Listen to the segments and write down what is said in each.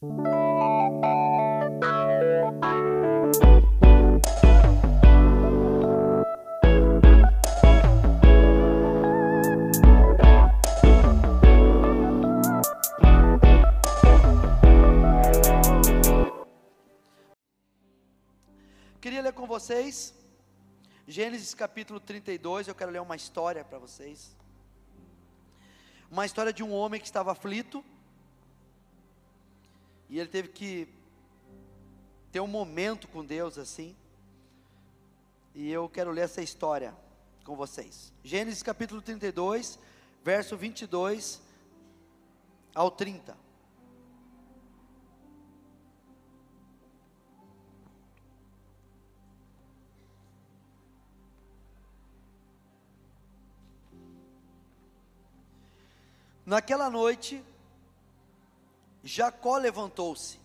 Queria ler com vocês Gênesis capítulo 32, eu quero ler uma história para vocês. Uma história de um homem que estava aflito, e ele teve que ter um momento com Deus assim. E eu quero ler essa história com vocês. Gênesis capítulo 32, verso 22 ao 30. Naquela noite, Jacó levantou-se,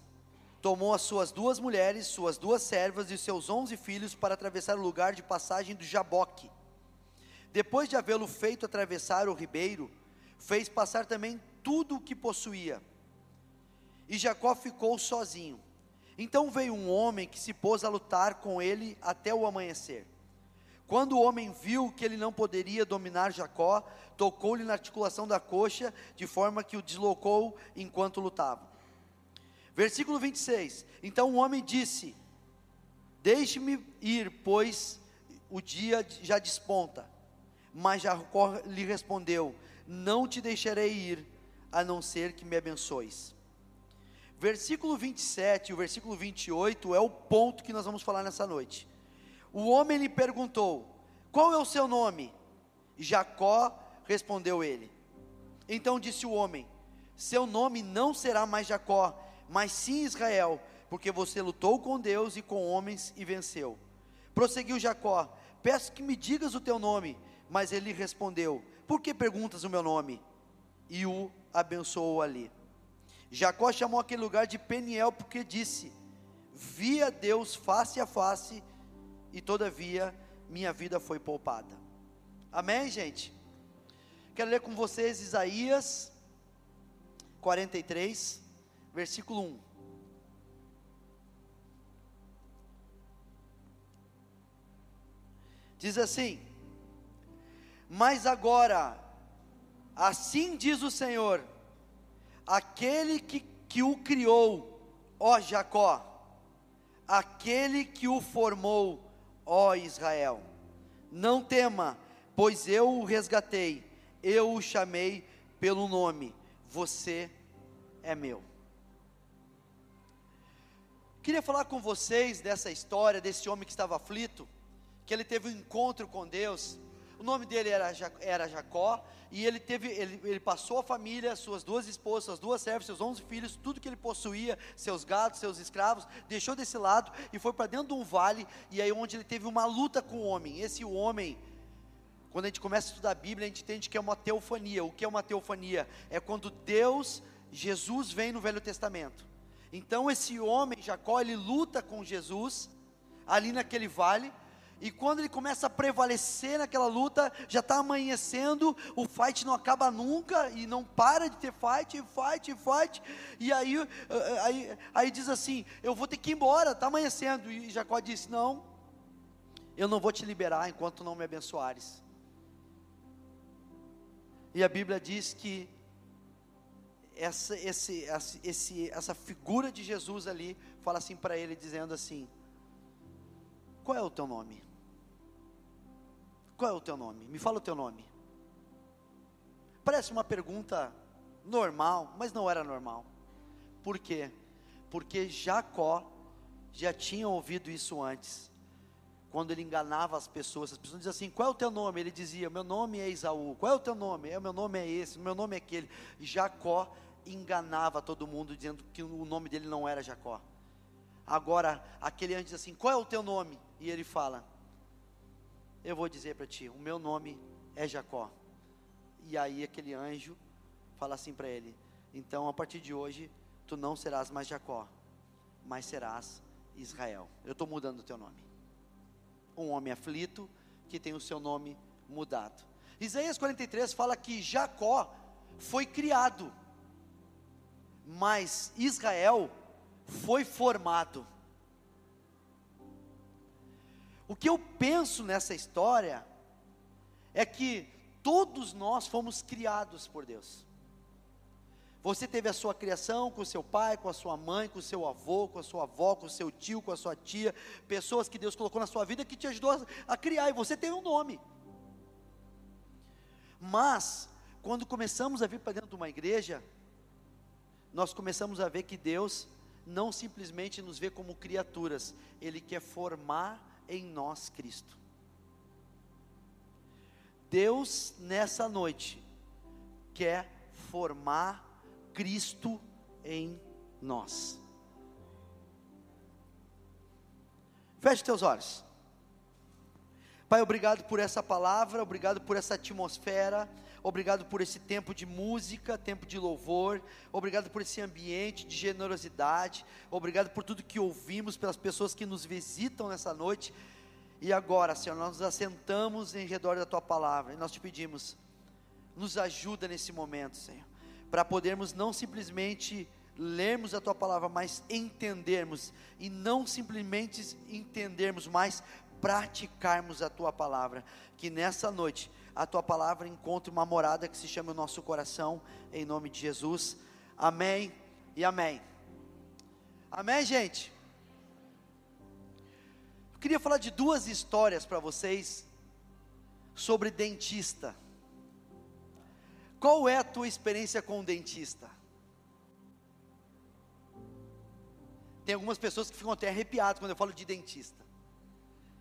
tomou as suas duas mulheres, suas duas servas e seus onze filhos para atravessar o lugar de passagem do Jaboque. Depois de havê-lo feito atravessar o ribeiro, fez passar também tudo o que possuía. E Jacó ficou sozinho. Então veio um homem que se pôs a lutar com ele até o amanhecer. Quando o homem viu que ele não poderia dominar Jacó, tocou-lhe na articulação da coxa, de forma que o deslocou enquanto lutava. Versículo 26. Então o homem disse: Deixe-me ir, pois o dia já desponta. Mas Jacó lhe respondeu: Não te deixarei ir, a não ser que me abençoes. Versículo 27 e o versículo 28 é o ponto que nós vamos falar nessa noite. O homem lhe perguntou: Qual é o seu nome? Jacó respondeu ele. Então disse o homem: Seu nome não será mais Jacó, mas sim Israel, porque você lutou com Deus e com homens e venceu. Prosseguiu Jacó: Peço que me digas o teu nome. Mas ele respondeu: Por que perguntas o meu nome? E o abençoou ali. Jacó chamou aquele lugar de Peniel, porque disse: Via Deus face a face e todavia minha vida foi poupada. Amém, gente? Quero ler com vocês Isaías 43, versículo 1. Diz assim: Mas agora, assim diz o Senhor, aquele que, que o criou, ó Jacó, aquele que o formou, ó Israel. Não tema, pois eu o resgatei, eu o chamei pelo nome, você é meu. Queria falar com vocês dessa história desse homem que estava aflito, que ele teve um encontro com Deus. O nome dele era, era Jacó, e ele teve, ele, ele passou a família, suas duas esposas, suas duas servas, seus onze filhos, tudo que ele possuía, seus gados, seus escravos, deixou desse lado e foi para dentro de um vale, e aí onde ele teve uma luta com o homem. Esse homem, quando a gente começa a estudar a Bíblia, a gente entende que é uma teofania. O que é uma teofania? É quando Deus, Jesus vem no Velho Testamento. Então esse homem, Jacó, ele luta com Jesus ali naquele vale, e quando ele começa a prevalecer naquela luta, já está amanhecendo, o fight não acaba nunca e não para de ter fight, fight, fight. E aí, eh, eh, aí, aí diz assim: Eu vou ter que ir embora, está amanhecendo. E Jacó disse: Não, eu não vou te liberar enquanto não me abençoares. E a Bíblia diz que essa, esse, esse, essa figura de Jesus ali fala assim para ele, dizendo assim: Qual é o teu nome? Qual é o teu nome? Me fala o teu nome. Parece uma pergunta normal, mas não era normal. Por quê? Porque Jacó já tinha ouvido isso antes. Quando ele enganava as pessoas, as pessoas diziam assim: Qual é o teu nome? Ele dizia: Meu nome é Isaú. Qual é o teu nome? É, meu nome é esse, meu nome é aquele. Jacó enganava todo mundo, dizendo que o nome dele não era Jacó. Agora, aquele antes assim: Qual é o teu nome? E ele fala: eu vou dizer para ti: o meu nome é Jacó. E aí aquele anjo fala assim para ele: então a partir de hoje tu não serás mais Jacó, mas serás Israel. Eu estou mudando o teu nome. Um homem aflito que tem o seu nome mudado. Isaías 43 fala que Jacó foi criado. mas Israel foi formado. O que eu penso nessa história é que todos nós fomos criados por Deus. Você teve a sua criação com seu pai, com a sua mãe, com seu avô, com a sua avó, com seu tio, com a sua tia, pessoas que Deus colocou na sua vida que te ajudou a criar, e você tem um nome. Mas, quando começamos a vir para dentro de uma igreja, nós começamos a ver que Deus não simplesmente nos vê como criaturas, Ele quer formar em nós Cristo. Deus, nessa noite, quer formar Cristo em nós. Feche teus olhos. Pai, obrigado por essa palavra, obrigado por essa atmosfera, obrigado por esse tempo de música, tempo de louvor, obrigado por esse ambiente de generosidade, obrigado por tudo que ouvimos, pelas pessoas que nos visitam nessa noite. E agora, Senhor, nós nos assentamos em redor da tua palavra e nós te pedimos, nos ajuda nesse momento, Senhor, para podermos não simplesmente lermos a tua palavra, mas entendermos, e não simplesmente entendermos, mas praticarmos a tua palavra. Que nessa noite a tua palavra encontre uma morada que se chame o nosso coração, em nome de Jesus. Amém e amém. Amém, gente? Eu queria falar de duas histórias para vocês sobre dentista. Qual é a tua experiência com o dentista? Tem algumas pessoas que ficam até arrepiadas quando eu falo de dentista.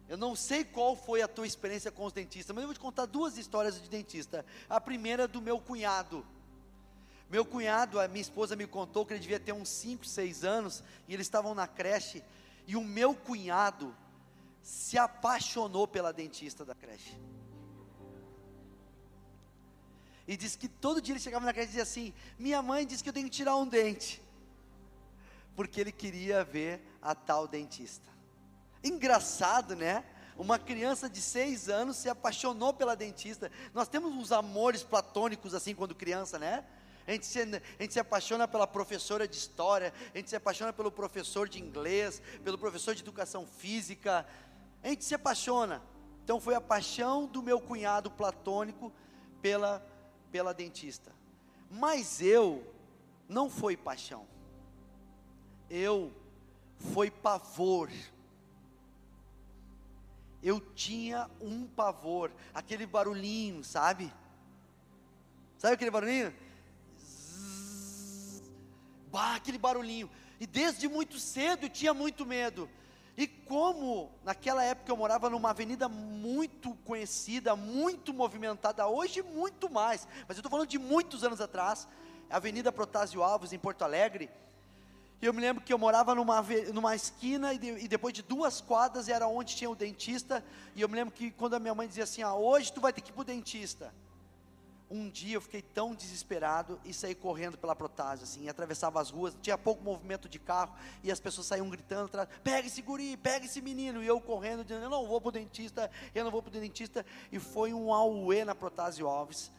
Eu não sei qual foi a tua experiência com os dentistas, mas eu vou te contar duas histórias de dentista. A primeira é do meu cunhado. Meu cunhado, a minha esposa me contou que ele devia ter uns 5, 6 anos, e eles estavam na creche, e o meu cunhado se apaixonou pela dentista da creche. E disse que todo dia ele chegava na creche e dizia assim: Minha mãe disse que eu tenho que tirar um dente, porque ele queria ver a tal dentista. Engraçado, né? Uma criança de seis anos se apaixonou pela dentista. Nós temos uns amores platônicos assim quando criança, né? A gente, se, a gente se apaixona pela professora de história, a gente se apaixona pelo professor de inglês, pelo professor de educação física. A gente se apaixona. Então foi a paixão do meu cunhado platônico pela, pela dentista. Mas eu não foi paixão. Eu foi pavor eu tinha um pavor, aquele barulhinho, sabe? Sabe aquele barulhinho? Bah, aquele barulhinho. E desde muito cedo eu tinha muito medo. E como naquela época eu morava numa avenida muito conhecida, muito movimentada, hoje muito mais, mas eu estou falando de muitos anos atrás, Avenida Protásio Alves, em Porto Alegre, e eu me lembro que eu morava numa, numa esquina e, de, e, depois de duas quadras era onde tinha o dentista. E eu me lembro que quando a minha mãe dizia assim: ah, hoje tu vai ter que ir para o dentista. Um dia eu fiquei tão desesperado e saí correndo pela protase, assim, atravessava as ruas, tinha pouco movimento de carro, e as pessoas saíam gritando atrás, pega esse guri, pega esse menino, e eu correndo, dizendo, eu não vou para o dentista, eu não vou para o dentista, e foi um auê na protase Alves,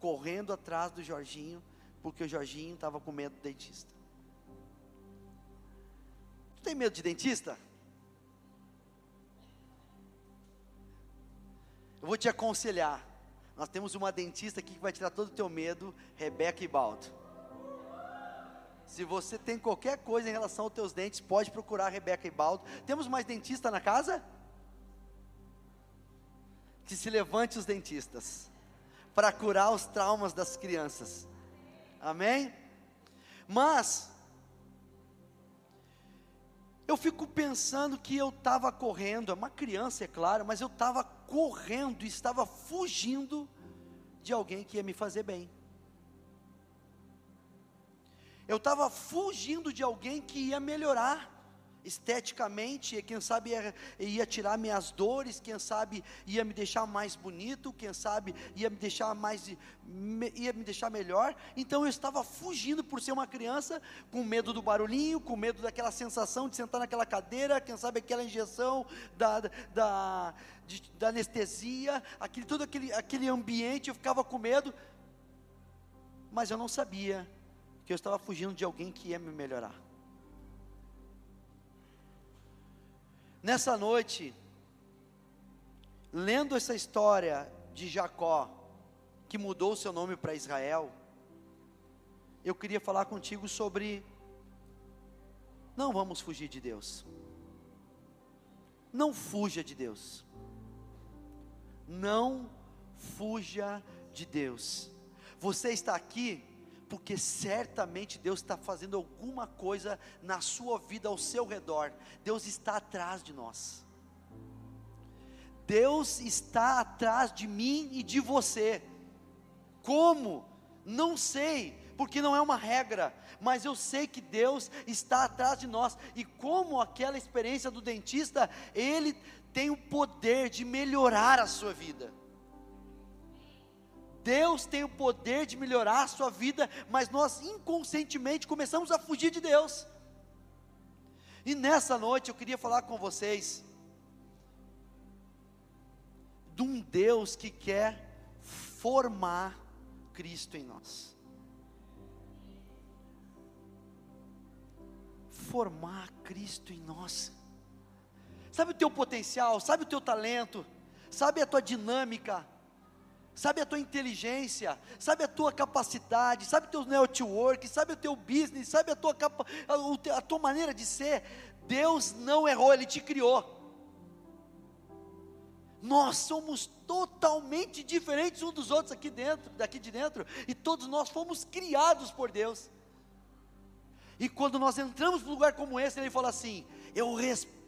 correndo atrás do Jorginho, porque o Jorginho estava com medo do dentista. Tem medo de dentista? Eu vou te aconselhar. Nós temos uma dentista aqui que vai tirar todo o teu medo, Rebeca Ibaldo. Se você tem qualquer coisa em relação aos teus dentes, pode procurar Rebeca Ibaldo. Temos mais dentista na casa? Que se levante os dentistas para curar os traumas das crianças. Amém? Mas eu fico pensando que eu estava correndo, é uma criança, é claro, mas eu estava correndo, estava fugindo de alguém que ia me fazer bem. Eu estava fugindo de alguém que ia melhorar esteticamente, quem sabe ia, ia, tirar minhas dores, quem sabe ia me deixar mais bonito, quem sabe ia me deixar mais ia me deixar melhor. Então eu estava fugindo por ser uma criança, com medo do barulhinho, com medo daquela sensação de sentar naquela cadeira, quem sabe aquela injeção da, da, de, da anestesia, aquele, todo aquele, aquele ambiente, eu ficava com medo, mas eu não sabia que eu estava fugindo de alguém que ia me melhorar. Nessa noite, lendo essa história de Jacó, que mudou seu nome para Israel, eu queria falar contigo sobre não vamos fugir de Deus. Não fuja de Deus. Não fuja de Deus. Você está aqui porque certamente Deus está fazendo alguma coisa na sua vida, ao seu redor. Deus está atrás de nós. Deus está atrás de mim e de você. Como? Não sei, porque não é uma regra, mas eu sei que Deus está atrás de nós, e como aquela experiência do dentista, ele tem o poder de melhorar a sua vida. Deus tem o poder de melhorar a sua vida, mas nós inconscientemente começamos a fugir de Deus. E nessa noite eu queria falar com vocês de um Deus que quer formar Cristo em nós. Formar Cristo em nós. Sabe o teu potencial, sabe o teu talento, sabe a tua dinâmica, sabe a tua inteligência, sabe a tua capacidade, sabe o teu network, sabe o teu business, sabe a tua, a tua maneira de ser. Deus não errou, Ele te criou. Nós somos totalmente diferentes uns dos outros aqui dentro, daqui de dentro, e todos nós fomos criados por Deus. E quando nós entramos num lugar como esse, ele fala assim: Eu respeito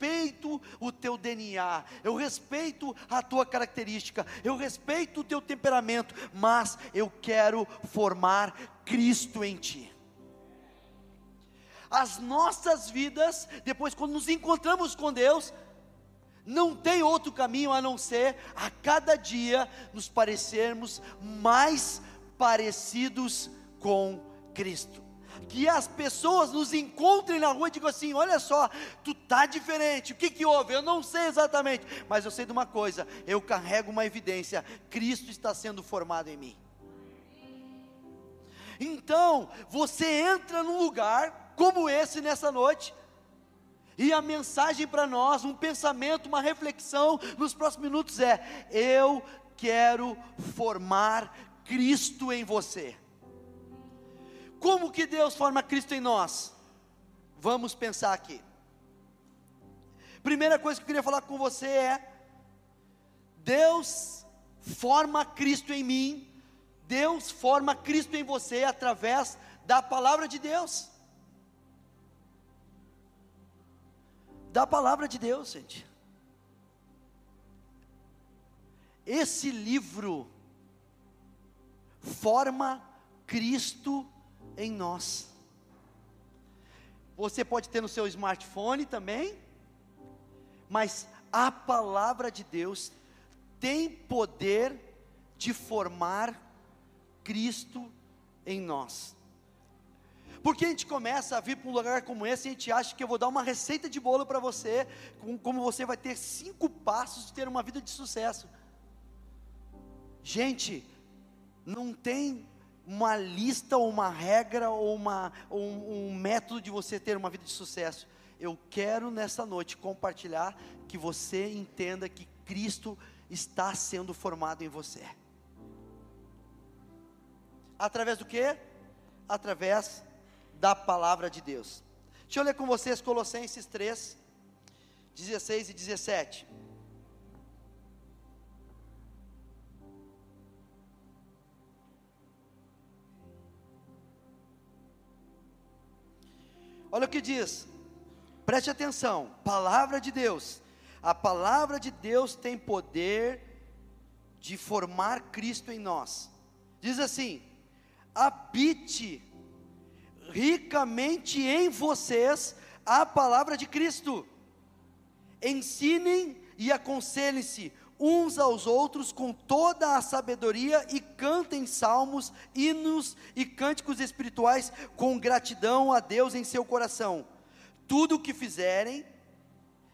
o teu DNA, eu respeito a tua característica, eu respeito o teu temperamento, mas eu quero formar Cristo em ti. As nossas vidas, depois, quando nos encontramos com Deus, não tem outro caminho a não ser a cada dia nos parecermos mais parecidos com Cristo. Que as pessoas nos encontrem na rua e digam assim: olha só, tu tá diferente, o que, que houve? Eu não sei exatamente, mas eu sei de uma coisa: eu carrego uma evidência, Cristo está sendo formado em mim. Então, você entra num lugar como esse nessa noite, e a mensagem para nós, um pensamento, uma reflexão nos próximos minutos é: eu quero formar Cristo em você. Como que Deus forma Cristo em nós? Vamos pensar aqui. Primeira coisa que eu queria falar com você é: Deus forma Cristo em mim, Deus forma Cristo em você através da palavra de Deus. da palavra de Deus, gente. Esse livro forma Cristo em nós. Você pode ter no seu smartphone também, mas a palavra de Deus tem poder de formar Cristo em nós. Porque a gente começa a vir para um lugar como esse e a gente acha que eu vou dar uma receita de bolo para você, como você vai ter cinco passos de ter uma vida de sucesso. Gente, não tem uma lista ou uma regra ou, uma, ou um, um método de você ter uma vida de sucesso. Eu quero nessa noite compartilhar que você entenda que Cristo está sendo formado em você. Através do que? Através da palavra de Deus. Deixa eu ler com vocês Colossenses 3, 16 e 17. Olha o que diz, preste atenção: palavra de Deus. A palavra de Deus tem poder de formar Cristo em nós. Diz assim: habite ricamente em vocês a palavra de Cristo. Ensinem e aconselhem-se uns aos outros com toda a sabedoria e cantem salmos, hinos e cânticos espirituais com gratidão a Deus em seu coração. Tudo o que fizerem,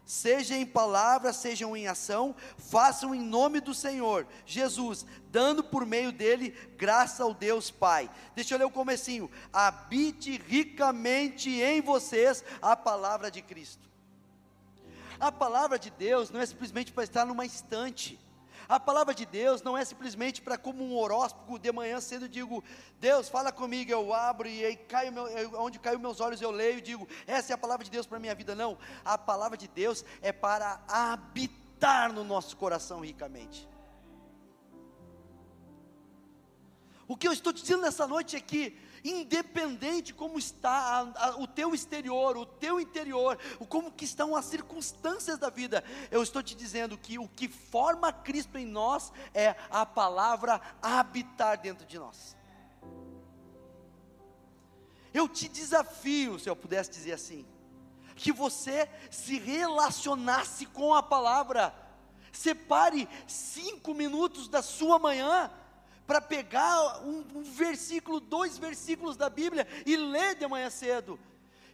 seja em palavra, sejam em ação, façam em nome do Senhor Jesus, dando por meio dele graça ao Deus Pai. Deixa eu ler o comecinho. Habite ricamente em vocês a palavra de Cristo. A palavra de Deus não é simplesmente para estar numa estante. A palavra de Deus não é simplesmente para como um horóscopo de manhã cedo digo, Deus fala comigo, eu abro e aí cai meu, onde caiu meus olhos eu leio e digo, essa é a palavra de Deus para minha vida. Não, a palavra de Deus é para habitar no nosso coração ricamente. O que eu estou te dizendo nessa noite é que independente como está a, a, o teu exterior, o teu interior, o como que estão as circunstâncias da vida, eu estou te dizendo que o que forma Cristo em nós é a palavra habitar dentro de nós. Eu te desafio, se eu pudesse dizer assim, que você se relacionasse com a palavra. Separe cinco minutos da sua manhã para pegar um, um versículo, dois versículos da Bíblia e ler de manhã cedo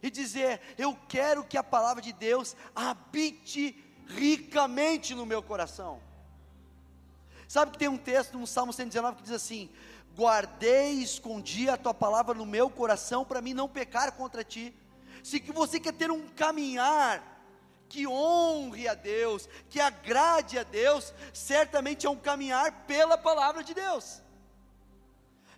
e dizer: Eu quero que a palavra de Deus habite ricamente no meu coração. Sabe que tem um texto no Salmo 119 que diz assim: Guardei e escondi a tua palavra no meu coração para mim não pecar contra ti. Se que você quer ter um caminhar que honre a Deus, que agrade a Deus, certamente é um caminhar pela palavra de Deus.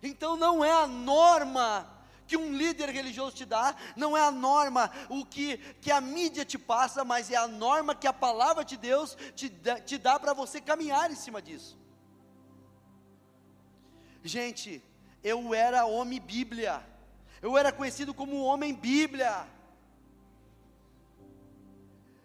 Então não é a norma que um líder religioso te dá, não é a norma o que, que a mídia te passa, mas é a norma que a palavra de Deus te te dá para você caminhar em cima disso. Gente, eu era homem Bíblia, eu era conhecido como homem Bíblia.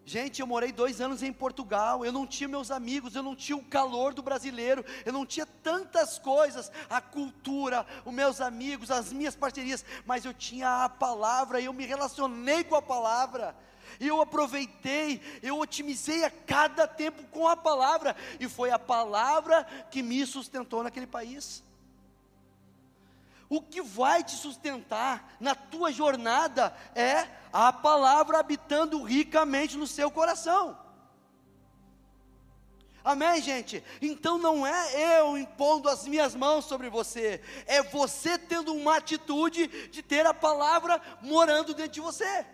Gente, eu morei dois anos em Portugal, eu não tinha meus amigos, eu não tinha o calor do brasileiro, eu não tinha tantas coisas, a cultura, os meus amigos, as minhas parcerias, mas eu tinha a palavra, eu me relacionei com a palavra, eu aproveitei, eu otimizei a cada tempo com a palavra, e foi a palavra que me sustentou naquele país. O que vai te sustentar na tua jornada é a palavra habitando ricamente no seu coração. Amém, gente? Então não é eu impondo as minhas mãos sobre você, é você tendo uma atitude de ter a palavra morando dentro de você.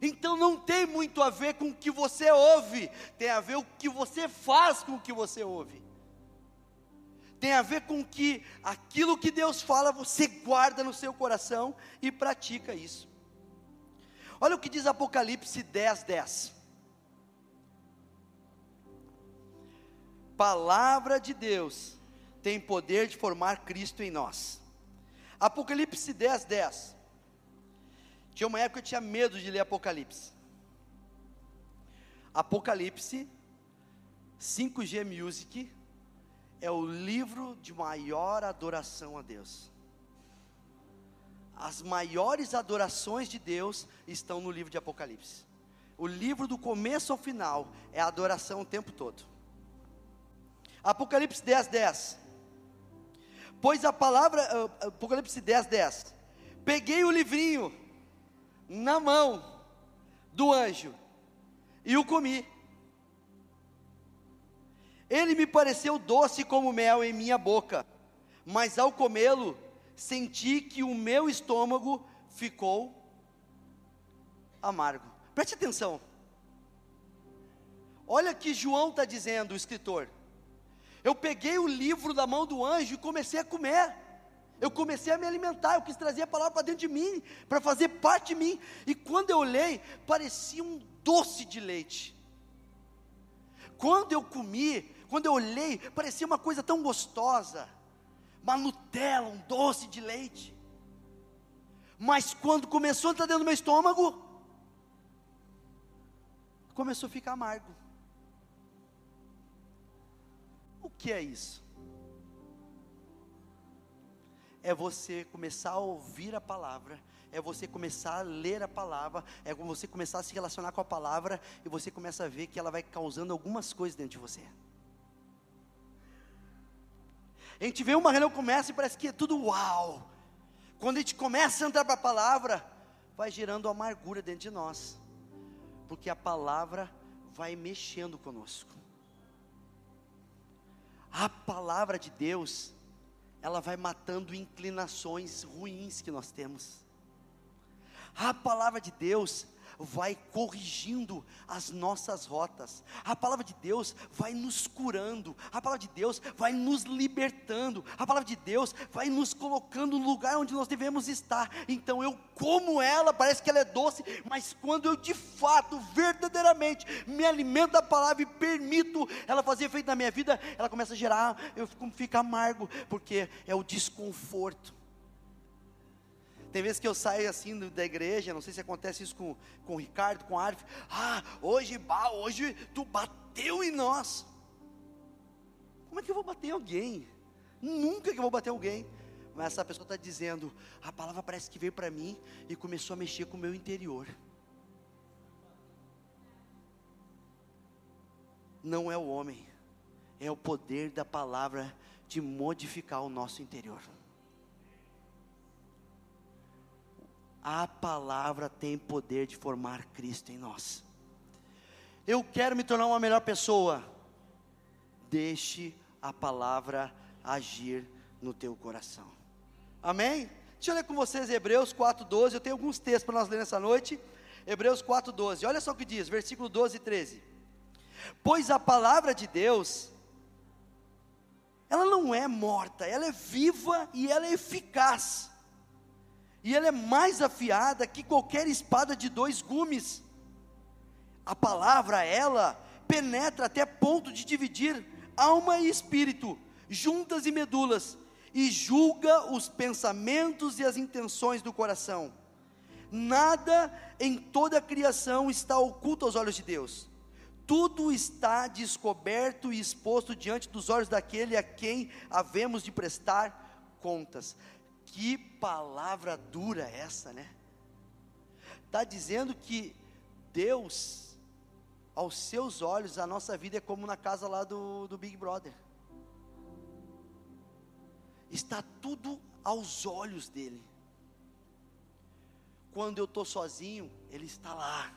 Então não tem muito a ver com o que você ouve, tem a ver com o que você faz com o que você ouve tem a ver com que aquilo que Deus fala, você guarda no seu coração e pratica isso. Olha o que diz Apocalipse 10, 10. Palavra de Deus tem poder de formar Cristo em nós. Apocalipse 10, 10. Tinha uma época que eu tinha medo de ler Apocalipse. Apocalipse, 5G Music, é o livro de maior adoração a Deus. As maiores adorações de Deus estão no livro de Apocalipse. O livro do começo ao final é a adoração o tempo todo. Apocalipse 10, 10. Pois a palavra, uh, Apocalipse 10, 10. Peguei o livrinho na mão do anjo e o comi ele me pareceu doce como mel em minha boca, mas ao comê-lo, senti que o meu estômago ficou amargo. Preste atenção. Olha que João está dizendo, o escritor. Eu peguei o livro da mão do anjo e comecei a comer. Eu comecei a me alimentar, eu quis trazer a palavra para dentro de mim, para fazer parte de mim. E quando eu olhei, parecia um doce de leite. Quando eu comi, quando eu olhei, parecia uma coisa tão gostosa, uma Nutella, um doce de leite. Mas quando começou a entrar dentro do meu estômago, começou a ficar amargo. O que é isso? É você começar a ouvir a palavra é você começar a ler a palavra, é você começar a se relacionar com a palavra e você começa a ver que ela vai causando algumas coisas dentro de você. A gente vê uma reunião começa e parece que é tudo uau. Quando a gente começa a entrar para a palavra, vai gerando amargura dentro de nós. Porque a palavra vai mexendo conosco. A palavra de Deus, ela vai matando inclinações ruins que nós temos. A palavra de Deus, vai corrigindo as nossas rotas. A palavra de Deus vai nos curando. A palavra de Deus vai nos libertando. A palavra de Deus vai nos colocando no lugar onde nós devemos estar. Então eu como ela, parece que ela é doce, mas quando eu de fato, verdadeiramente me alimento da palavra e permito ela fazer efeito na minha vida, ela começa a gerar, eu fico, fico amargo, porque é o desconforto. Tem vezes que eu saio assim da igreja, não sei se acontece isso com, com o Ricardo, com o Arif. Ah, hoje, bah, hoje tu bateu em nós. Como é que eu vou bater em alguém? Nunca que eu vou bater alguém. Mas essa pessoa está dizendo, a palavra parece que veio para mim e começou a mexer com o meu interior. Não é o homem, é o poder da palavra de modificar o nosso interior. A palavra tem poder de formar Cristo em nós. Eu quero me tornar uma melhor pessoa. Deixe a palavra agir no teu coração. Amém? Deixa eu ler com vocês Hebreus 4:12. Eu tenho alguns textos para nós ler nessa noite. Hebreus 4:12. Olha só o que diz, versículo 12 e 13. Pois a palavra de Deus ela não é morta, ela é viva e ela é eficaz e ela é mais afiada que qualquer espada de dois gumes. A palavra, ela, penetra até ponto de dividir alma e espírito, juntas e medulas, e julga os pensamentos e as intenções do coração. Nada em toda a criação está oculto aos olhos de Deus. Tudo está descoberto e exposto diante dos olhos daquele a quem havemos de prestar contas. Que palavra dura essa, né? Está dizendo que Deus, aos seus olhos, a nossa vida é como na casa lá do, do Big Brother. Está tudo aos olhos dele. Quando eu estou sozinho, ele está lá.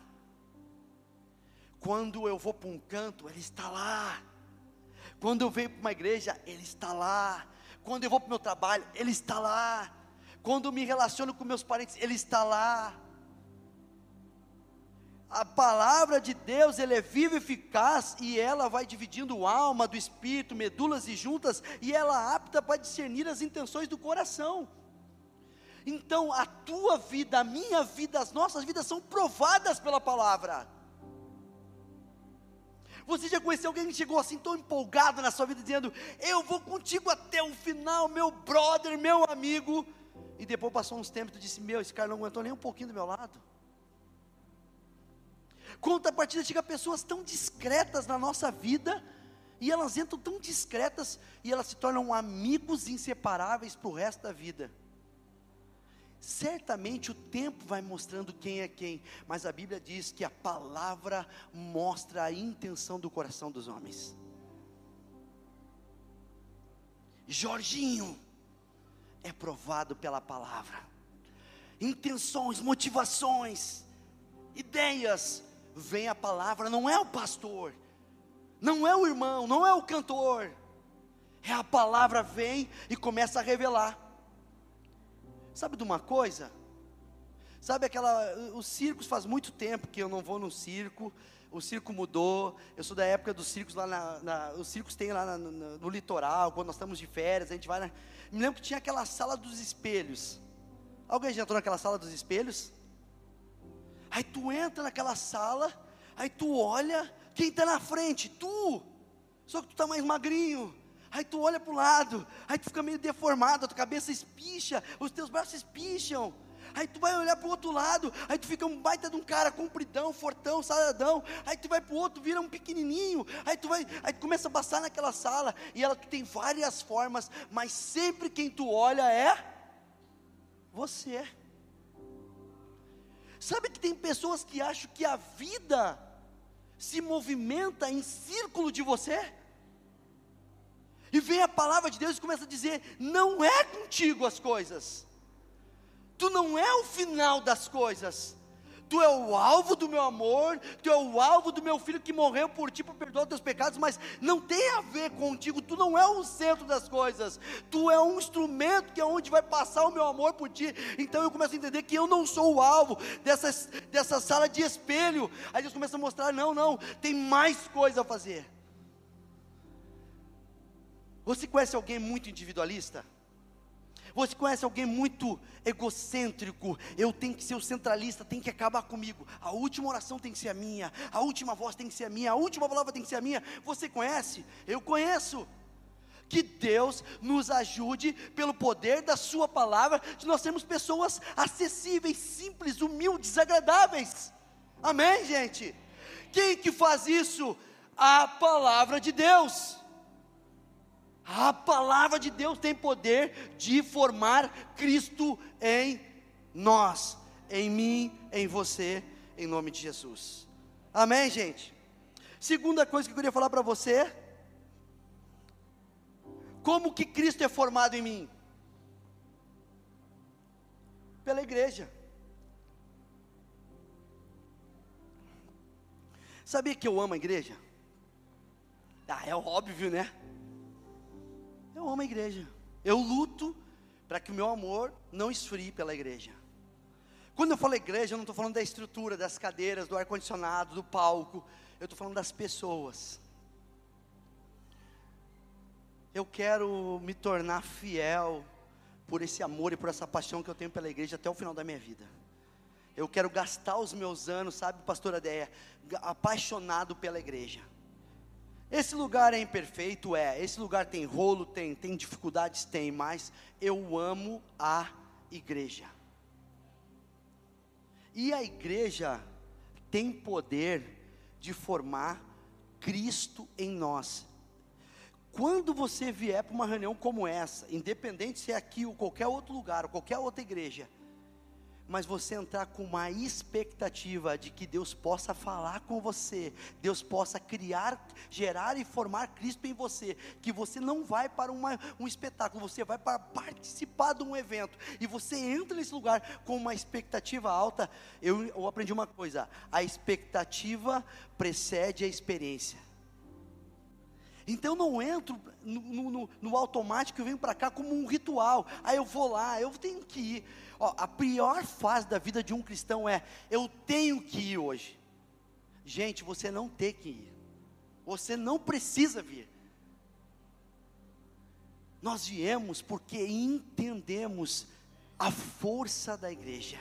Quando eu vou para um canto, ele está lá. Quando eu venho para uma igreja, ele está lá. Quando eu vou para o meu trabalho, Ele está lá. Quando eu me relaciono com meus parentes, Ele está lá. A palavra de Deus, ela é viva e eficaz, e ela vai dividindo alma do espírito, medulas e juntas, e ela é apta para discernir as intenções do coração. Então, a tua vida, a minha vida, as nossas vidas são provadas pela palavra. Você já conheceu alguém que chegou assim tão empolgado na sua vida, dizendo: Eu vou contigo até o final, meu brother, meu amigo. E depois passou uns tempos e disse: Meu, esse cara não aguentou nem um pouquinho do meu lado. Contrapartida, chega pessoas tão discretas na nossa vida, e elas entram tão discretas, e elas se tornam amigos inseparáveis para o resto da vida. Certamente o tempo vai mostrando quem é quem, mas a Bíblia diz que a palavra mostra a intenção do coração dos homens. Jorginho é provado pela palavra. Intenções, motivações, ideias, vem a palavra, não é o pastor, não é o irmão, não é o cantor, é a palavra vem e começa a revelar. Sabe de uma coisa? Sabe aquela. Os circos faz muito tempo que eu não vou no circo. O circo mudou. Eu sou da época dos circos lá na. na os circos tem lá na, no, no, litoral, quando nós estamos de férias, a gente vai. Na, me lembro que tinha aquela sala dos espelhos. Alguém já entrou naquela sala dos espelhos? Aí tu entra naquela sala, aí tu olha, quem está na frente? Tu! Só que tu está mais magrinho. Aí tu olha para o lado, aí tu fica meio deformado, a tua cabeça espicha, os teus braços espicham. Aí tu vai olhar para o outro lado, aí tu fica um baita de um cara compridão, fortão, saradão. Aí tu vai para o outro, vira um pequenininho. Aí tu vai, aí tu começa a passar naquela sala e ela tem várias formas, mas sempre quem tu olha é você. Sabe que tem pessoas que acham que a vida se movimenta em círculo de você? E vem a palavra de Deus e começa a dizer: não é contigo as coisas, tu não é o final das coisas, Tu é o alvo do meu amor, tu é o alvo do meu filho que morreu por ti para perdoar os teus pecados, mas não tem a ver contigo, tu não é o centro das coisas. Tu é um instrumento que é onde vai passar o meu amor por ti. Então eu começo a entender que eu não sou o alvo dessa, dessa sala de espelho. Aí Deus começa a mostrar: não, não, tem mais coisa a fazer. Você conhece alguém muito individualista? Você conhece alguém muito egocêntrico? Eu tenho que ser o centralista, tem que acabar comigo. A última oração tem que ser a minha, a última voz tem que ser a minha, a última palavra tem que ser a minha. Você conhece? Eu conheço. Que Deus nos ajude, pelo poder da Sua palavra, de nós sermos pessoas acessíveis, simples, humildes, agradáveis. Amém, gente? Quem que faz isso? A palavra de Deus. A palavra de Deus tem poder de formar Cristo em nós, em mim, em você, em nome de Jesus. Amém, gente? Segunda coisa que eu queria falar para você: como que Cristo é formado em mim? Pela igreja. Sabia que eu amo a igreja? Ah, é óbvio, né? Eu amo a igreja. Eu luto para que o meu amor não esfrie pela igreja. Quando eu falo igreja, eu não estou falando da estrutura, das cadeiras, do ar-condicionado, do palco. Eu estou falando das pessoas. Eu quero me tornar fiel por esse amor e por essa paixão que eu tenho pela igreja até o final da minha vida. Eu quero gastar os meus anos, sabe, pastora Deia, apaixonado pela igreja. Esse lugar é imperfeito, é. Esse lugar tem rolo, tem, tem dificuldades, tem, mas eu amo a igreja. E a igreja tem poder de formar Cristo em nós. Quando você vier para uma reunião como essa, independente se é aqui ou qualquer outro lugar, ou qualquer outra igreja, mas você entrar com uma expectativa de que Deus possa falar com você, Deus possa criar, gerar e formar Cristo em você, que você não vai para uma, um espetáculo, você vai para participar de um evento, e você entra nesse lugar com uma expectativa alta. Eu, eu aprendi uma coisa: a expectativa precede a experiência. Então não entro no, no, no automático, eu venho para cá como um ritual. Aí eu vou lá, eu tenho que ir. Ó, a pior fase da vida de um cristão é: eu tenho que ir hoje. Gente, você não tem que ir. Você não precisa vir. Nós viemos porque entendemos a força da igreja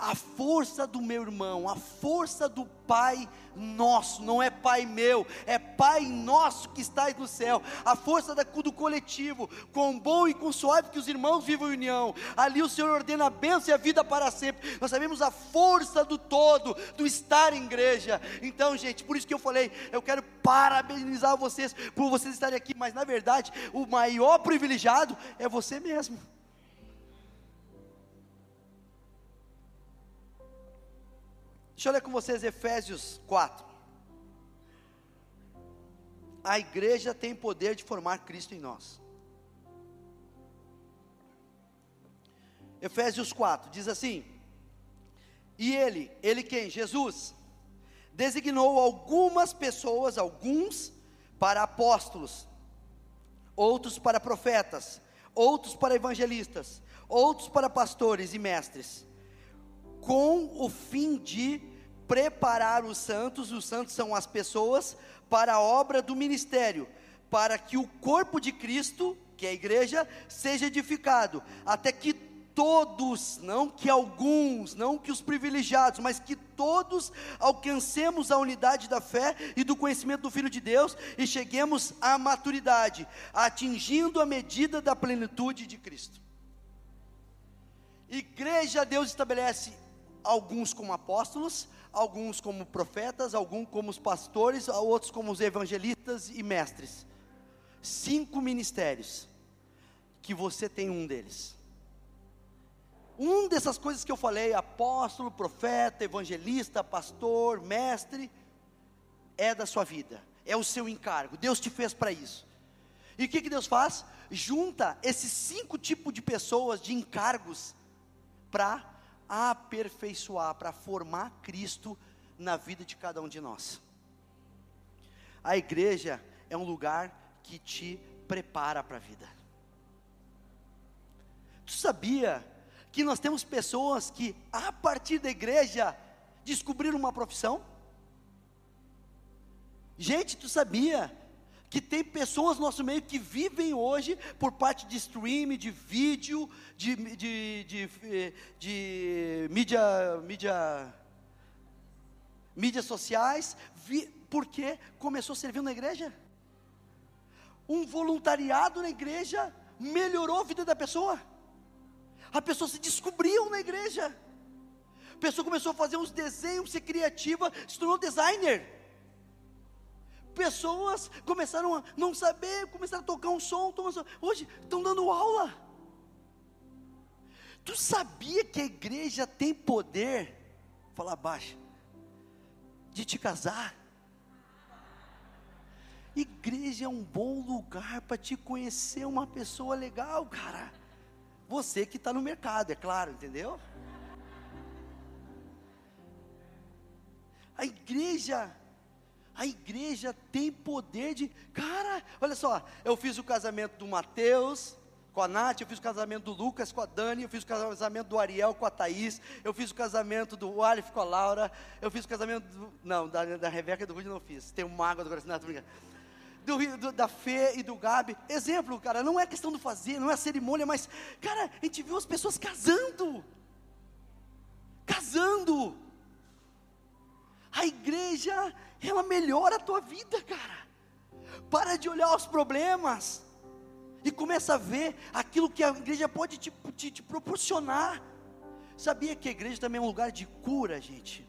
a força do meu irmão, a força do Pai nosso, não é Pai meu, é Pai nosso que está no céu, a força da, do coletivo, com bom e com suave que os irmãos vivam em união, ali o Senhor ordena a bênção e a vida para sempre, nós sabemos a força do todo, do estar em igreja, então gente, por isso que eu falei, eu quero parabenizar vocês, por vocês estarem aqui, mas na verdade, o maior privilegiado é você mesmo, Deixa eu ler com vocês Efésios 4. A igreja tem poder de formar Cristo em nós. Efésios 4 diz assim: E ele, ele quem? Jesus, designou algumas pessoas, alguns para apóstolos, outros para profetas, outros para evangelistas, outros para pastores e mestres, com o fim de preparar os santos, os santos são as pessoas, para a obra do ministério, para que o corpo de Cristo, que é a igreja, seja edificado, até que todos, não que alguns, não que os privilegiados, mas que todos alcancemos a unidade da fé e do conhecimento do Filho de Deus e cheguemos à maturidade, atingindo a medida da plenitude de Cristo. Igreja, Deus estabelece alguns como apóstolos, alguns como profetas, alguns como os pastores, outros como os evangelistas e mestres. Cinco ministérios, que você tem um deles. Um dessas coisas que eu falei, apóstolo, profeta, evangelista, pastor, mestre, é da sua vida, é o seu encargo, Deus te fez para isso. E o que, que Deus faz? Junta esses cinco tipos de pessoas, de encargos, para aperfeiçoar, para formar Cristo na vida de cada um de nós. A igreja é um lugar que te prepara para a vida. Tu sabia que nós temos pessoas que, a partir da igreja, descobriram uma profissão? Gente, tu sabia que tem pessoas no nosso meio que vivem hoje por parte de streaming, de vídeo, de, de, de, de, de mídia, mídia, mídias sociais, vi, porque começou servindo na igreja? Um voluntariado na igreja melhorou a vida da pessoa. A pessoa se descobriu na igreja. A pessoa começou a fazer uns desenhos, ser criativa, se tornou designer pessoas começaram a não saber, começaram a tocar um som, hoje estão dando aula. Tu sabia que a igreja tem poder, fala baixo, de te casar? Igreja é um bom lugar para te conhecer uma pessoa legal, cara. Você que está no mercado, é claro, entendeu? A igreja a igreja tem poder de. Cara, olha só, eu fiz o casamento do Mateus com a Nath, eu fiz o casamento do Lucas com a Dani, eu fiz o casamento do Ariel com a Thaís, eu fiz o casamento do Alif com a Laura, eu fiz o casamento do. Não, da, da Rebeca e do Rudy não fiz. Tem uma água do coração, não, brincando. Do, do, da Fê e do Gabi. Exemplo, cara, não é questão do fazer, não é cerimônia, mas, cara, a gente viu as pessoas casando. Casando. A igreja ela melhora a tua vida, cara. Para de olhar os problemas e começa a ver aquilo que a igreja pode te, te, te proporcionar. Sabia que a igreja também é um lugar de cura, gente?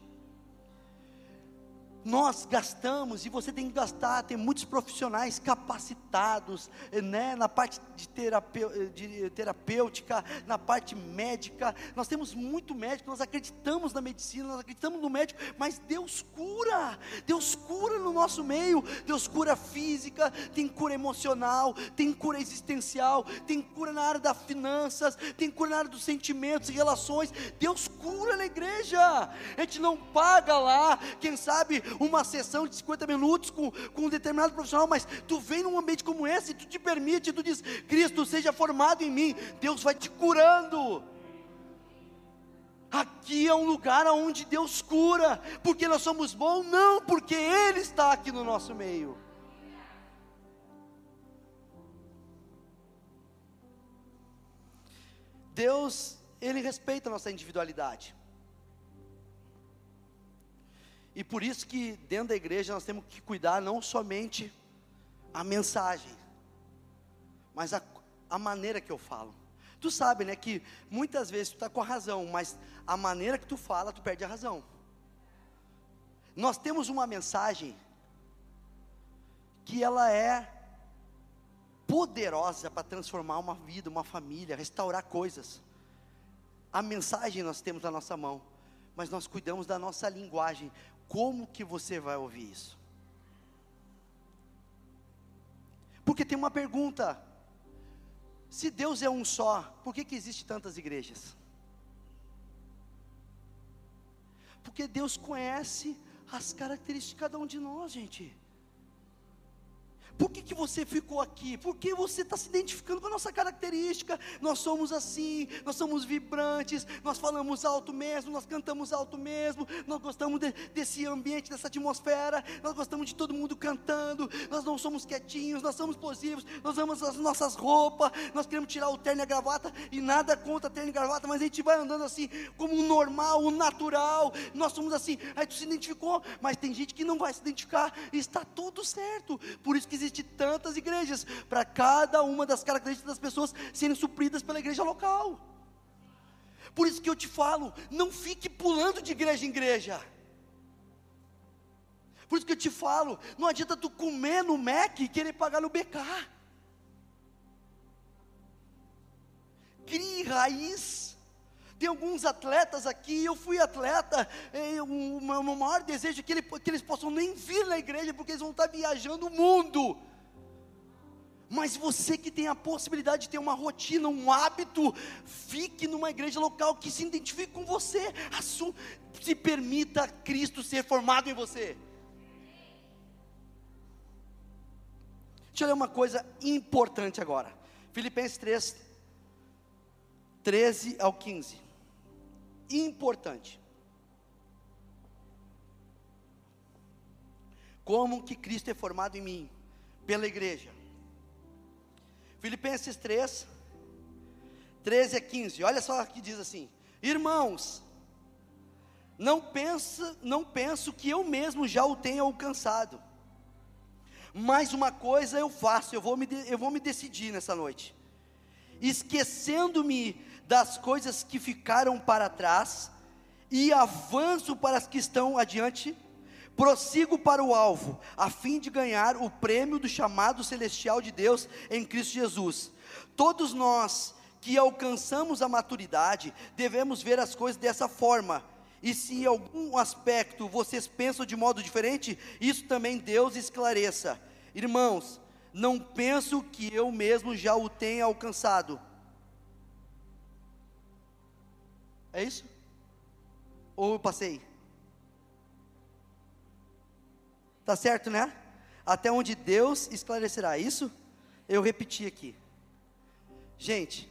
Nós gastamos, e você tem que gastar, tem muitos profissionais capacitados, né, na parte de, terapeu, de terapêutica, na parte médica, nós temos muito médico, nós acreditamos na medicina, nós acreditamos no médico, mas Deus cura, Deus cura no nosso meio, Deus cura física, tem cura emocional, tem cura existencial, tem cura na área das finanças, tem cura na área dos sentimentos e relações, Deus cura na igreja, a gente não paga lá, quem sabe uma sessão de 50 minutos com, com um determinado profissional, mas tu vem num ambiente como esse, tu te permite, tu diz, Cristo seja formado em mim, Deus vai te curando. Aqui é um lugar onde Deus cura, porque nós somos bons, não porque Ele está aqui no nosso meio. Deus, Ele respeita a nossa individualidade. E por isso que dentro da igreja nós temos que cuidar não somente a mensagem, mas a, a maneira que eu falo. Tu sabe, né, que muitas vezes tu está com a razão, mas a maneira que tu fala, tu perde a razão. Nós temos uma mensagem que ela é poderosa para transformar uma vida, uma família, restaurar coisas. A mensagem nós temos na nossa mão, mas nós cuidamos da nossa linguagem como que você vai ouvir isso? Porque tem uma pergunta: se Deus é um só, por que, que existe tantas igrejas? Porque Deus conhece as características de cada um de nós, gente. Por que, que você ficou aqui? Porque você está se identificando com a nossa característica. Nós somos assim, nós somos vibrantes, nós falamos alto mesmo, nós cantamos alto mesmo, nós gostamos de, desse ambiente, dessa atmosfera, nós gostamos de todo mundo cantando, nós não somos quietinhos, nós somos explosivos, nós amamos as nossas roupas, nós queremos tirar o terno e a gravata, e nada contra terno e gravata, mas a gente vai andando assim, como o normal, o natural, nós somos assim, aí tu se identificou, mas tem gente que não vai se identificar, está tudo certo, por isso que existe tantas igrejas, para cada uma das características das pessoas serem supridas pela igreja local. Por isso que eu te falo, não fique pulando de igreja em igreja. Por isso que eu te falo, não adianta tu comer no Mac e querer pagar no BK. Crie raiz tem alguns atletas aqui, eu fui atleta, o meu maior desejo é que, ele, que eles possam nem vir na igreja, porque eles vão estar viajando o mundo. Mas você que tem a possibilidade de ter uma rotina, um hábito, fique numa igreja local que se identifique com você. se permita Cristo ser formado em você. Deixa eu ler uma coisa importante agora. Filipenses 3, 13 ao 15. Importante. Como que Cristo é formado em mim? Pela igreja. Filipenses 3, 13 a 15. Olha só que diz assim: Irmãos, não pensa, não penso que eu mesmo já o tenha alcançado. Mas uma coisa eu faço, eu vou me, eu vou me decidir nessa noite. Esquecendo-me das coisas que ficaram para trás e avanço para as que estão adiante, prossigo para o alvo, a fim de ganhar o prêmio do chamado celestial de Deus em Cristo Jesus. Todos nós que alcançamos a maturidade, devemos ver as coisas dessa forma. E se em algum aspecto vocês pensam de modo diferente, isso também Deus esclareça. Irmãos, não penso que eu mesmo já o tenha alcançado. É isso? Ou eu passei? Tá certo, né? Até onde Deus esclarecerá. Isso eu repeti aqui. Gente,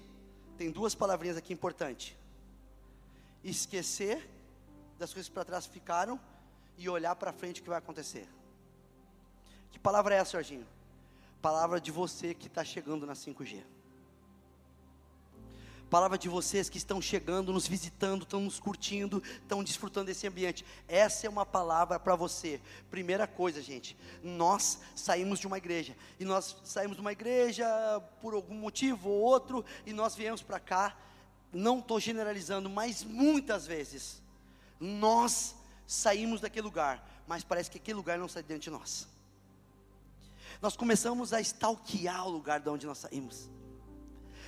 tem duas palavrinhas aqui importantes: esquecer das coisas para trás ficaram e olhar para frente o que vai acontecer. Que palavra é essa, Jorginho? Palavra de você que está chegando na 5G palavra de vocês que estão chegando, nos visitando, estão nos curtindo, estão desfrutando desse ambiente. Essa é uma palavra para você. Primeira coisa, gente, nós saímos de uma igreja, e nós saímos de uma igreja por algum motivo ou outro, e nós viemos para cá, não estou generalizando, mas muitas vezes, nós saímos daquele lugar, mas parece que aquele lugar não sai dentro de nós. Nós começamos a stalkear o lugar de onde nós saímos.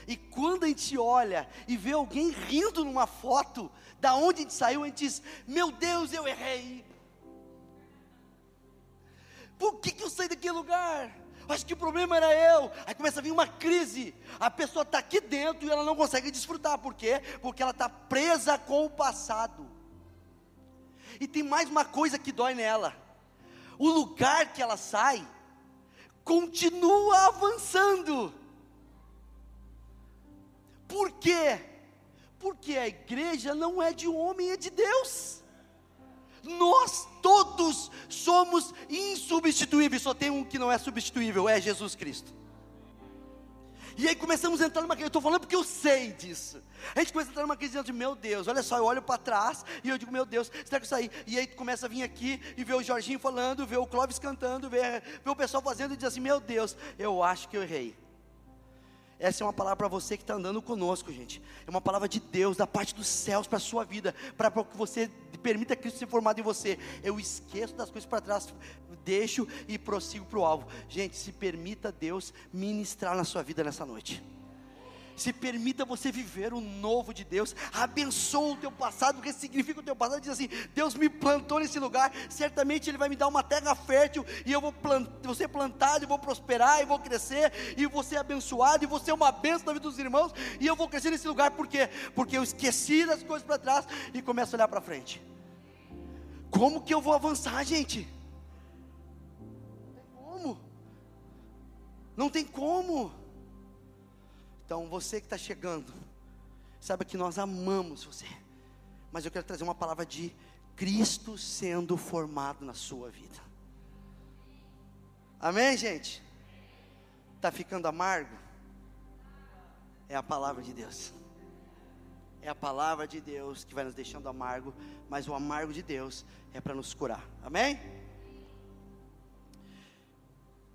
E quando a gente olha e vê alguém rindo numa foto, da onde a gente saiu, a gente diz: Meu Deus, eu errei. Por que, que eu saí daquele lugar? Acho que o problema era eu. Aí começa a vir uma crise. A pessoa está aqui dentro e ela não consegue desfrutar. Por quê? Porque ela está presa com o passado. E tem mais uma coisa que dói nela: o lugar que ela sai continua avançando. Por quê? Porque a igreja não é de homem, é de Deus. Nós todos somos insubstituíveis, só tem um que não é substituível, é Jesus Cristo. E aí começamos a entrar numa crise, eu estou falando porque eu sei disso. A gente começa a entrar numa crise de meu Deus, olha só, eu olho para trás e eu digo, meu Deus, será que eu saí? E aí começa a vir aqui e ver o Jorginho falando, ver o Clóvis cantando, ver o pessoal fazendo e diz assim, meu Deus, eu acho que eu errei. Essa é uma palavra para você que está andando conosco, gente. É uma palavra de Deus, da parte dos céus para a sua vida, para que você permita Cristo ser formado em você. Eu esqueço das coisas para trás, deixo e prossigo para o alvo. Gente, se permita Deus ministrar na sua vida nessa noite se permita você viver o novo de Deus, abençoa o teu passado, ressignifica o teu passado, diz assim: Deus me plantou nesse lugar, certamente Ele vai me dar uma terra fértil, e eu vou, plant, vou ser plantado, e vou prosperar, e vou crescer, e vou ser abençoado, e vou ser uma bênção na vida dos irmãos, e eu vou crescer nesse lugar, por quê? Porque eu esqueci das coisas para trás e começo a olhar para frente. Como que eu vou avançar, gente? Não tem como. Não tem como. Então, você que está chegando, saiba que nós amamos você, mas eu quero trazer uma palavra de Cristo sendo formado na sua vida. Amém, gente? Está ficando amargo? É a palavra de Deus. É a palavra de Deus que vai nos deixando amargo, mas o amargo de Deus é para nos curar. Amém?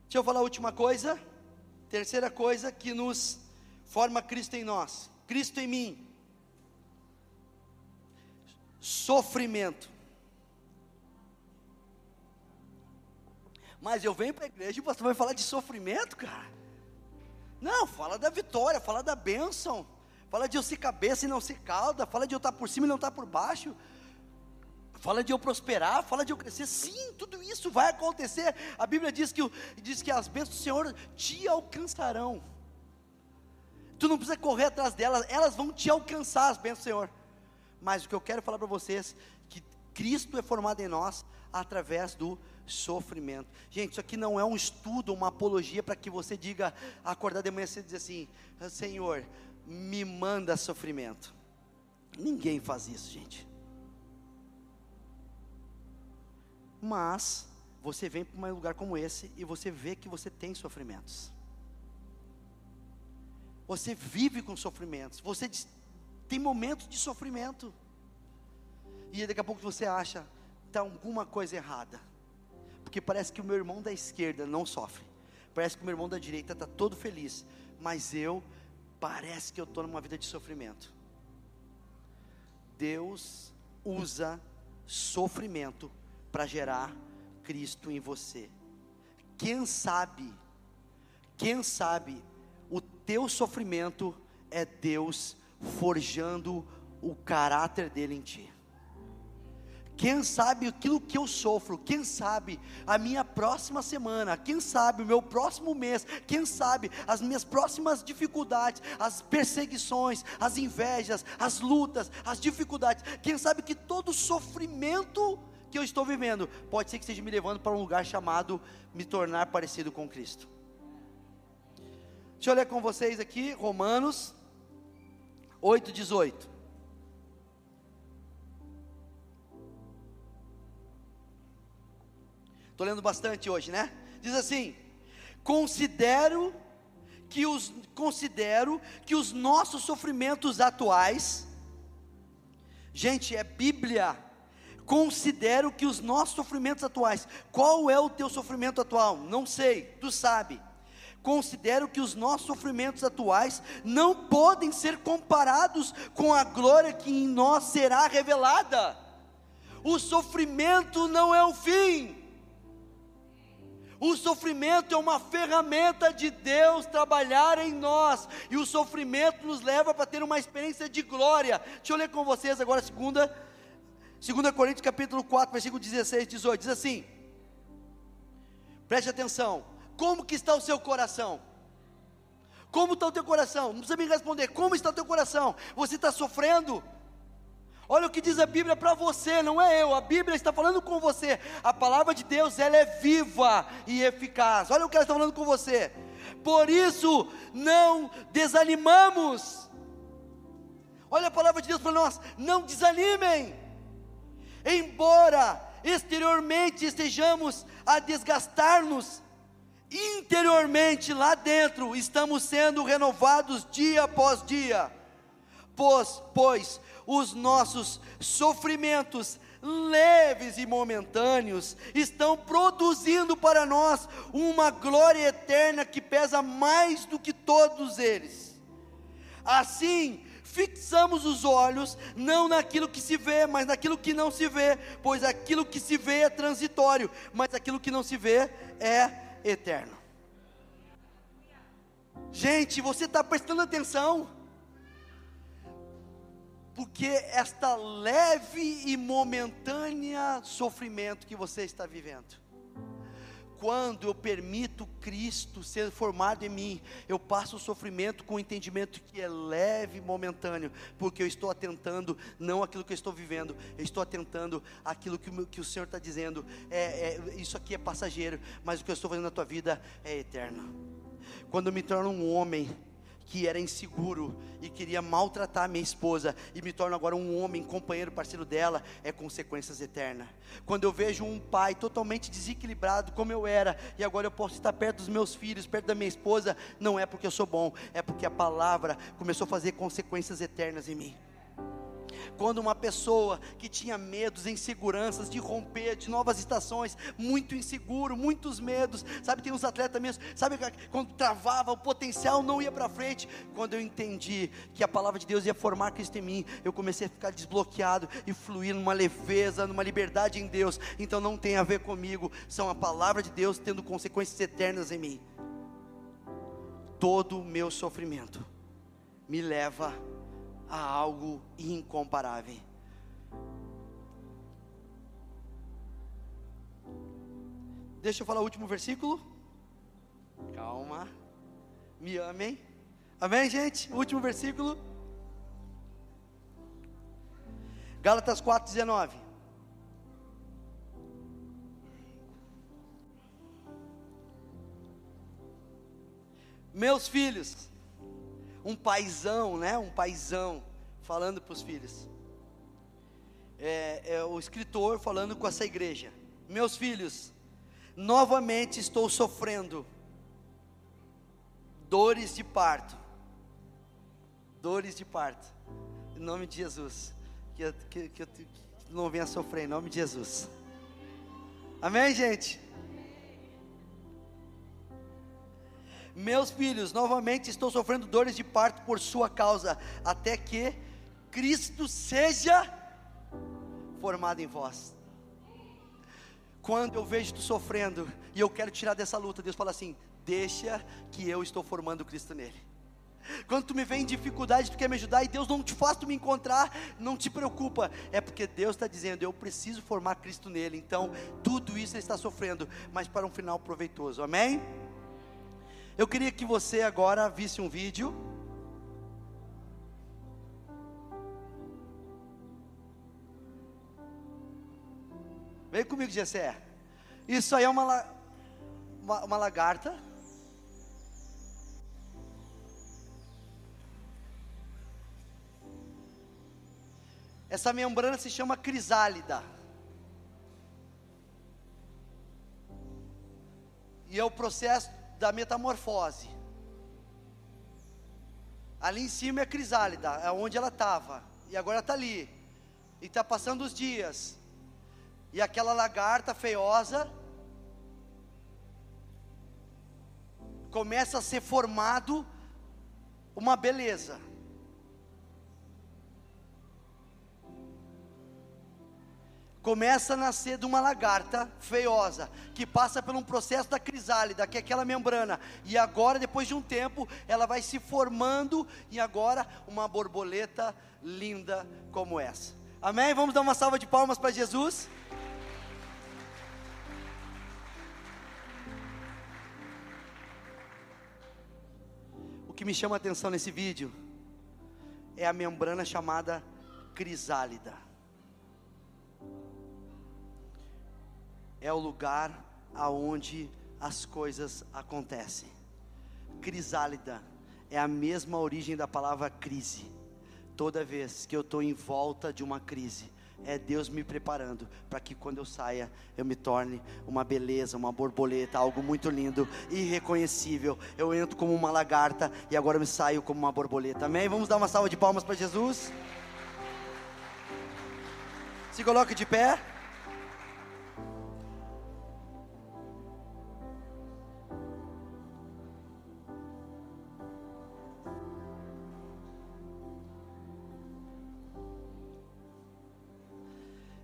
Deixa eu falar a última coisa. Terceira coisa que nos forma Cristo em nós, Cristo em mim. Sofrimento. Mas eu venho para a igreja e você vai falar de sofrimento, cara? Não, fala da vitória, fala da bênção, fala de eu ser cabeça e não ser cauda, fala de eu estar por cima e não estar por baixo. Fala de eu prosperar, fala de eu crescer. Sim, tudo isso vai acontecer. A Bíblia diz que, diz que as bênçãos do Senhor te alcançarão. Tu não precisa correr atrás delas, elas vão te alcançar, as bênçãos do Senhor. Mas o que eu quero falar para vocês, que Cristo é formado em nós através do sofrimento. Gente, isso aqui não é um estudo, uma apologia para que você diga, acordar de manhã e dizer assim: Senhor, me manda sofrimento. Ninguém faz isso, gente. Mas você vem para um lugar como esse e você vê que você tem sofrimentos. Você vive com sofrimentos. Você tem momentos de sofrimento. E daqui a pouco você acha está alguma coisa errada. Porque parece que o meu irmão da esquerda não sofre. Parece que o meu irmão da direita está todo feliz. Mas eu parece que eu estou numa vida de sofrimento. Deus usa sofrimento para gerar Cristo em você. Quem sabe, quem sabe, teu sofrimento é Deus forjando o caráter dele em ti. Quem sabe aquilo que eu sofro, quem sabe a minha próxima semana, quem sabe o meu próximo mês, quem sabe as minhas próximas dificuldades, as perseguições, as invejas, as lutas, as dificuldades, quem sabe que todo sofrimento que eu estou vivendo pode ser que esteja me levando para um lugar chamado me tornar parecido com Cristo. Deixa eu ler com vocês aqui, Romanos 8, 18. Estou lendo bastante hoje, né? Diz assim: considero que os considero que os nossos sofrimentos atuais, gente, é Bíblia. Considero que os nossos sofrimentos atuais, qual é o teu sofrimento atual? Não sei, tu sabe. Considero que os nossos sofrimentos atuais não podem ser comparados com a glória que em nós será revelada. O sofrimento não é o fim, o sofrimento é uma ferramenta de Deus trabalhar em nós, e o sofrimento nos leva para ter uma experiência de glória. Deixa eu ler com vocês agora, segunda, 2 Coríntios capítulo 4, versículo 16, 18, diz assim: Preste atenção, como que está o seu coração? Como está o teu coração? Não precisa me responder, como está o teu coração? Você está sofrendo? Olha o que diz a Bíblia para você, não é eu. A Bíblia está falando com você. A palavra de Deus, ela é viva e eficaz. Olha o que ela está falando com você. Por isso, não desanimamos. Olha a palavra de Deus para nós: não desanimem. Embora exteriormente estejamos a desgastar-nos, interiormente lá dentro estamos sendo renovados dia após dia. Pois, pois os nossos sofrimentos leves e momentâneos estão produzindo para nós uma glória eterna que pesa mais do que todos eles. Assim, fixamos os olhos não naquilo que se vê, mas naquilo que não se vê, pois aquilo que se vê é transitório, mas aquilo que não se vê é eterno. Gente, você está prestando atenção? porque esta leve e momentânea sofrimento que você está vivendo, quando eu permito Cristo ser formado em mim, eu passo o sofrimento com o entendimento que é leve e momentâneo, porque eu estou atentando não aquilo que eu estou vivendo, eu estou atentando aquilo que, que o Senhor está dizendo. É, é, isso aqui é passageiro, mas o que eu estou fazendo na tua vida é eterno. Quando eu me torno um homem que era inseguro e queria maltratar minha esposa e me torno agora um homem, companheiro, parceiro dela, é consequências eternas. Quando eu vejo um pai totalmente desequilibrado como eu era e agora eu posso estar perto dos meus filhos, perto da minha esposa, não é porque eu sou bom, é porque a palavra começou a fazer consequências eternas em mim. Quando uma pessoa que tinha medos, inseguranças de romper, de novas estações, muito inseguro, muitos medos, sabe, tem uns atletas mesmo, sabe, quando travava, o potencial não ia para frente. Quando eu entendi que a palavra de Deus ia formar Cristo em mim, eu comecei a ficar desbloqueado e fluir numa leveza, numa liberdade em Deus. Então não tem a ver comigo, são a palavra de Deus tendo consequências eternas em mim. Todo o meu sofrimento me leva a a algo incomparável. Deixa eu falar o último versículo. Calma. Me amem. Amém, gente? Último versículo. Gálatas 4,19. Meus filhos, um paizão, né? Um paizão falando para os filhos. É, é o escritor falando com essa igreja. Meus filhos, novamente estou sofrendo dores de parto. Dores de parto. Em nome de Jesus. Que, que, que eu não venha sofrer, em nome de Jesus. Amém, gente? Meus filhos, novamente estou sofrendo dores de parto por sua causa, até que Cristo seja formado em vós quando eu vejo tu sofrendo e eu quero tirar dessa luta, Deus fala assim: deixa que eu estou formando Cristo nele. Quando tu me vem em dificuldade, tu quer me ajudar e Deus não te faz tu me encontrar, não te preocupa, é porque Deus está dizendo: eu preciso formar Cristo nele. Então, tudo isso ele está sofrendo, mas para um final proveitoso, amém? Eu queria que você agora visse um vídeo. Vem comigo, Gessé. Isso aí é uma, uma, uma lagarta. Essa membrana se chama crisálida. E é o processo da metamorfose. Ali em cima é crisálida, é onde ela estava. E agora está ali. E está passando os dias. E aquela lagarta feiosa começa a ser formado uma beleza. Começa a nascer de uma lagarta feiosa, que passa por um processo da crisálida, que é aquela membrana, e agora, depois de um tempo, ela vai se formando, e agora uma borboleta linda como essa. Amém? Vamos dar uma salva de palmas para Jesus. que me chama a atenção nesse vídeo é a membrana chamada crisálida. É o lugar aonde as coisas acontecem. Crisálida é a mesma origem da palavra crise. Toda vez que eu estou em volta de uma crise, é Deus me preparando para que quando eu saia eu me torne uma beleza, uma borboleta, algo muito lindo, irreconhecível. Eu entro como uma lagarta e agora eu me saio como uma borboleta. Amém? Vamos dar uma salva de palmas para Jesus. Se coloque de pé.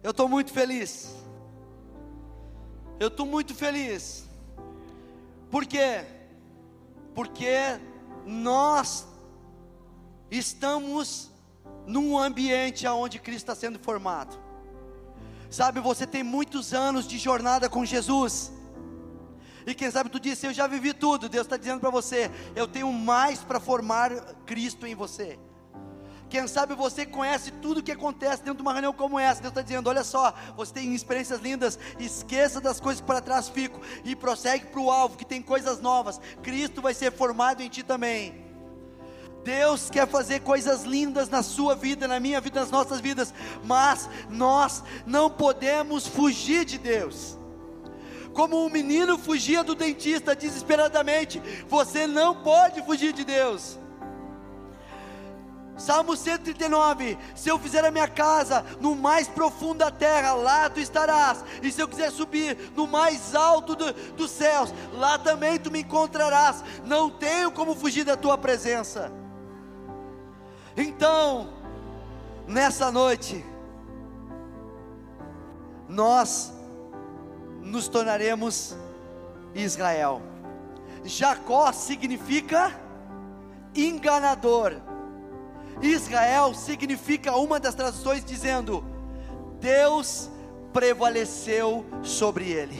Eu estou muito feliz. Eu estou muito feliz. Por quê? Porque nós estamos num ambiente onde Cristo está sendo formado. Sabe, você tem muitos anos de jornada com Jesus. E quem sabe tu disse, eu já vivi tudo. Deus está dizendo para você, eu tenho mais para formar Cristo em você. Quem sabe você conhece tudo o que acontece dentro de uma reunião como essa. Deus está dizendo: olha só, você tem experiências lindas, esqueça das coisas que para trás ficam e prossegue para o alvo, que tem coisas novas. Cristo vai ser formado em ti também. Deus quer fazer coisas lindas na sua vida, na minha vida, nas nossas vidas, mas nós não podemos fugir de Deus. Como um menino fugia do dentista desesperadamente, você não pode fugir de Deus. Salmo 139: Se eu fizer a minha casa no mais profundo da terra, lá tu estarás. E se eu quiser subir no mais alto do, dos céus, lá também tu me encontrarás. Não tenho como fugir da tua presença. Então, nessa noite, nós nos tornaremos Israel. Jacó significa enganador. Israel significa uma das traduções dizendo: Deus prevaleceu sobre ele.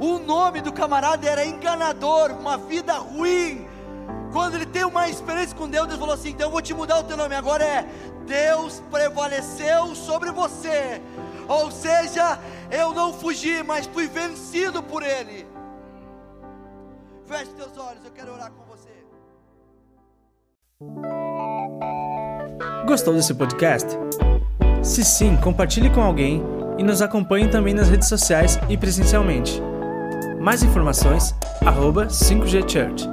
O nome do camarada era enganador, uma vida ruim. Quando ele tem uma experiência com Deus, Deus falou assim: então eu vou te mudar o teu nome. Agora é Deus prevaleceu sobre você. Ou seja, eu não fugi, mas fui vencido por Ele. Feche teus olhos, eu quero orar com. Gostou desse podcast? Se sim, compartilhe com alguém e nos acompanhe também nas redes sociais e presencialmente. Mais informações, arroba 5G Church.